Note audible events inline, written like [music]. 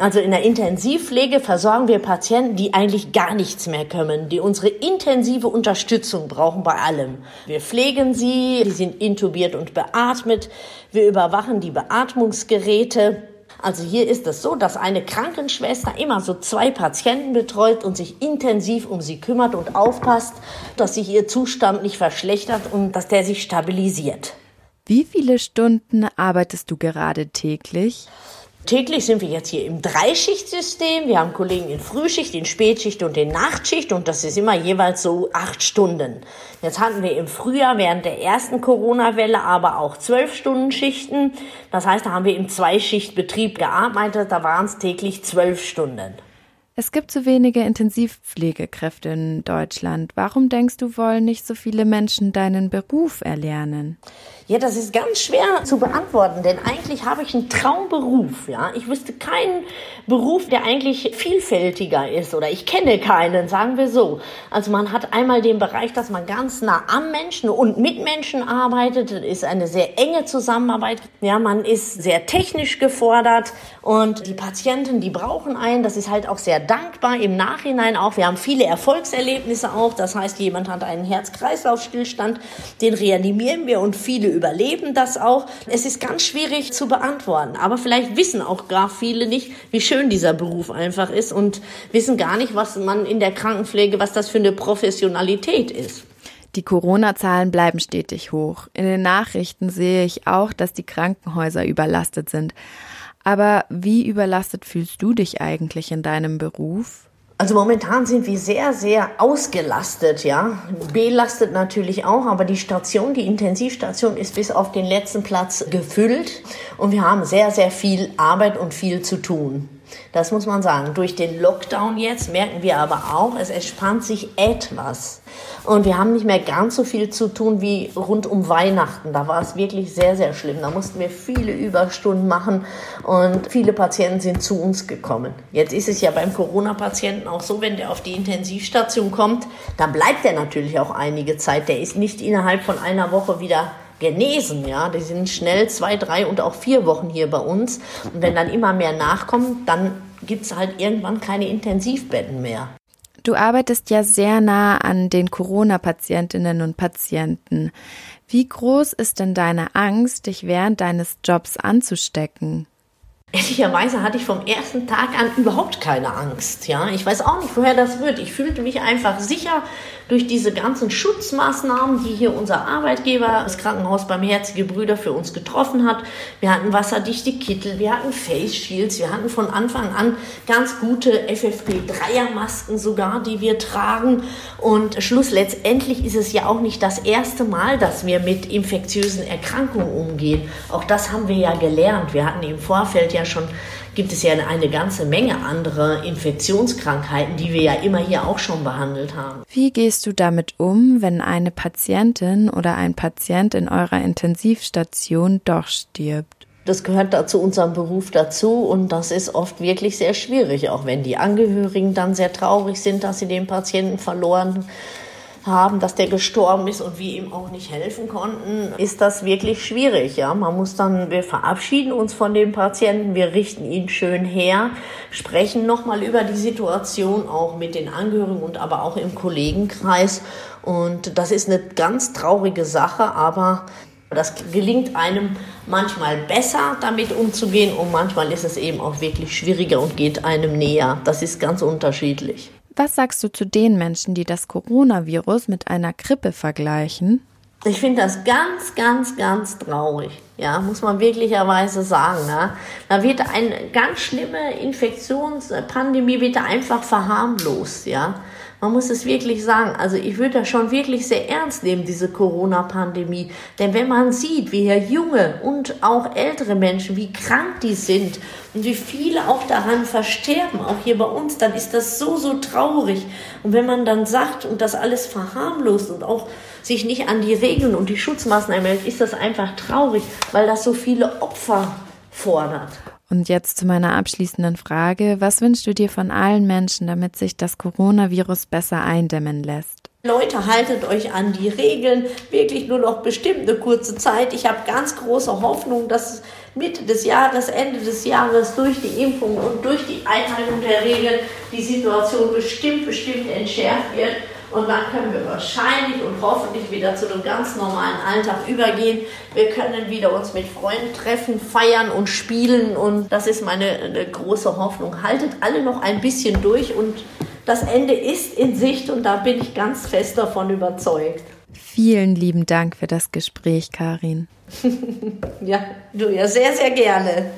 Also in der Intensivpflege versorgen wir Patienten, die eigentlich gar nichts mehr können, die unsere intensive Unterstützung brauchen bei allem. Wir pflegen sie, die sind intubiert und beatmet, wir überwachen die Beatmungsgeräte. Also hier ist es so, dass eine Krankenschwester immer so zwei Patienten betreut und sich intensiv um sie kümmert und aufpasst, dass sich ihr Zustand nicht verschlechtert und dass der sich stabilisiert. Wie viele Stunden arbeitest du gerade täglich? Täglich sind wir jetzt hier im Dreischichtsystem. Wir haben Kollegen in Frühschicht, in Spätschicht und in Nachtschicht und das ist immer jeweils so acht Stunden. Jetzt hatten wir im Frühjahr während der ersten Corona-Welle aber auch zwölf Stunden Schichten. Das heißt, da haben wir im Zweischichtbetrieb gearbeitet. Da waren es täglich zwölf Stunden. Es gibt zu wenige Intensivpflegekräfte in Deutschland. Warum denkst du, wollen nicht so viele Menschen deinen Beruf erlernen? Ja, das ist ganz schwer zu beantworten, denn eigentlich habe ich einen Traumberuf. Ja, ich wüsste keinen Beruf, der eigentlich vielfältiger ist oder ich kenne keinen, sagen wir so. Also man hat einmal den Bereich, dass man ganz nah am Menschen und mit Menschen arbeitet. Das ist eine sehr enge Zusammenarbeit. Ja, man ist sehr technisch gefordert und die Patienten, die brauchen einen. Das ist halt auch sehr dankbar im Nachhinein auch. Wir haben viele Erfolgserlebnisse auch. Das heißt, jemand hat einen Herz-Kreislauf-Stillstand, den reanimieren wir und viele überleben das auch. Es ist ganz schwierig zu beantworten, aber vielleicht wissen auch gar viele nicht, wie schön dieser Beruf einfach ist und wissen gar nicht, was man in der Krankenpflege, was das für eine Professionalität ist. Die Corona-Zahlen bleiben stetig hoch. In den Nachrichten sehe ich auch, dass die Krankenhäuser überlastet sind. Aber wie überlastet fühlst du dich eigentlich in deinem Beruf? Also momentan sind wir sehr, sehr ausgelastet, ja. Belastet natürlich auch, aber die Station, die Intensivstation ist bis auf den letzten Platz gefüllt und wir haben sehr, sehr viel Arbeit und viel zu tun. Das muss man sagen. Durch den Lockdown jetzt merken wir aber auch, es entspannt sich etwas. Und wir haben nicht mehr ganz so viel zu tun wie rund um Weihnachten. Da war es wirklich sehr, sehr schlimm. Da mussten wir viele Überstunden machen und viele Patienten sind zu uns gekommen. Jetzt ist es ja beim Corona-Patienten auch so, wenn der auf die Intensivstation kommt, dann bleibt er natürlich auch einige Zeit. Der ist nicht innerhalb von einer Woche wieder genesen, ja. Die sind schnell zwei, drei und auch vier Wochen hier bei uns. Und wenn dann immer mehr nachkommen, dann gibt es halt irgendwann keine Intensivbetten mehr. Du arbeitest ja sehr nah an den Corona-Patientinnen und Patienten. Wie groß ist denn deine Angst, dich während deines Jobs anzustecken? Ehrlicherweise hatte ich vom ersten Tag an überhaupt keine Angst. Ja, ich weiß auch nicht, woher das wird. Ich fühlte mich einfach sicher durch diese ganzen Schutzmaßnahmen, die hier unser Arbeitgeber, das Krankenhaus beim Herzige Brüder für uns getroffen hat. Wir hatten wasserdichte Kittel, wir hatten Face Shields, wir hatten von Anfang an ganz gute FFP3er-Masken sogar, die wir tragen. Und Schluss letztendlich ist es ja auch nicht das erste Mal, dass wir mit infektiösen Erkrankungen umgehen. Auch das haben wir ja gelernt. Wir hatten im Vorfeld ja schon gibt es ja eine ganze Menge andere Infektionskrankheiten, die wir ja immer hier auch schon behandelt haben. Wie gehst du damit um, wenn eine Patientin oder ein Patient in eurer Intensivstation doch stirbt? Das gehört da zu unserem Beruf dazu und das ist oft wirklich sehr schwierig, auch wenn die Angehörigen dann sehr traurig sind, dass sie den Patienten verloren haben haben, dass der gestorben ist und wir ihm auch nicht helfen konnten, ist das wirklich schwierig. Ja, man muss dann, wir verabschieden uns von dem Patienten, wir richten ihn schön her, sprechen nochmal über die Situation auch mit den Angehörigen und aber auch im Kollegenkreis. Und das ist eine ganz traurige Sache, aber das gelingt einem manchmal besser, damit umzugehen und manchmal ist es eben auch wirklich schwieriger und geht einem näher. Das ist ganz unterschiedlich. Was sagst du zu den Menschen, die das Coronavirus mit einer Grippe vergleichen? Ich finde das ganz, ganz, ganz traurig. Ja, muss man wirklicherweise sagen. Ne? Da wird eine ganz schlimme Infektionspandemie wird einfach verharmlost. Ja, man muss es wirklich sagen. Also ich würde das schon wirklich sehr ernst nehmen, diese Corona-Pandemie. Denn wenn man sieht, wie hier junge und auch ältere Menschen, wie krank die sind und wie viele auch daran versterben, auch hier bei uns, dann ist das so, so traurig. Und wenn man dann sagt und das alles verharmlost und auch sich nicht an die Regeln und die Schutzmaßnahmen hält, ist das einfach traurig, weil das so viele Opfer fordert. Und jetzt zu meiner abschließenden Frage. Was wünschst du dir von allen Menschen, damit sich das Coronavirus besser eindämmen lässt? Leute, haltet euch an die Regeln, wirklich nur noch bestimmt eine kurze Zeit. Ich habe ganz große Hoffnung, dass Mitte des Jahres, Ende des Jahres durch die Impfung und durch die Einhaltung der Regeln die Situation bestimmt, bestimmt entschärft wird. Und dann können wir wahrscheinlich und hoffentlich wieder zu einem ganz normalen Alltag übergehen. Wir können wieder uns mit Freunden treffen, feiern und spielen. Und das ist meine große Hoffnung. Haltet alle noch ein bisschen durch und das Ende ist in Sicht und da bin ich ganz fest davon überzeugt. Vielen lieben Dank für das Gespräch, Karin. [laughs] ja, du ja sehr, sehr gerne.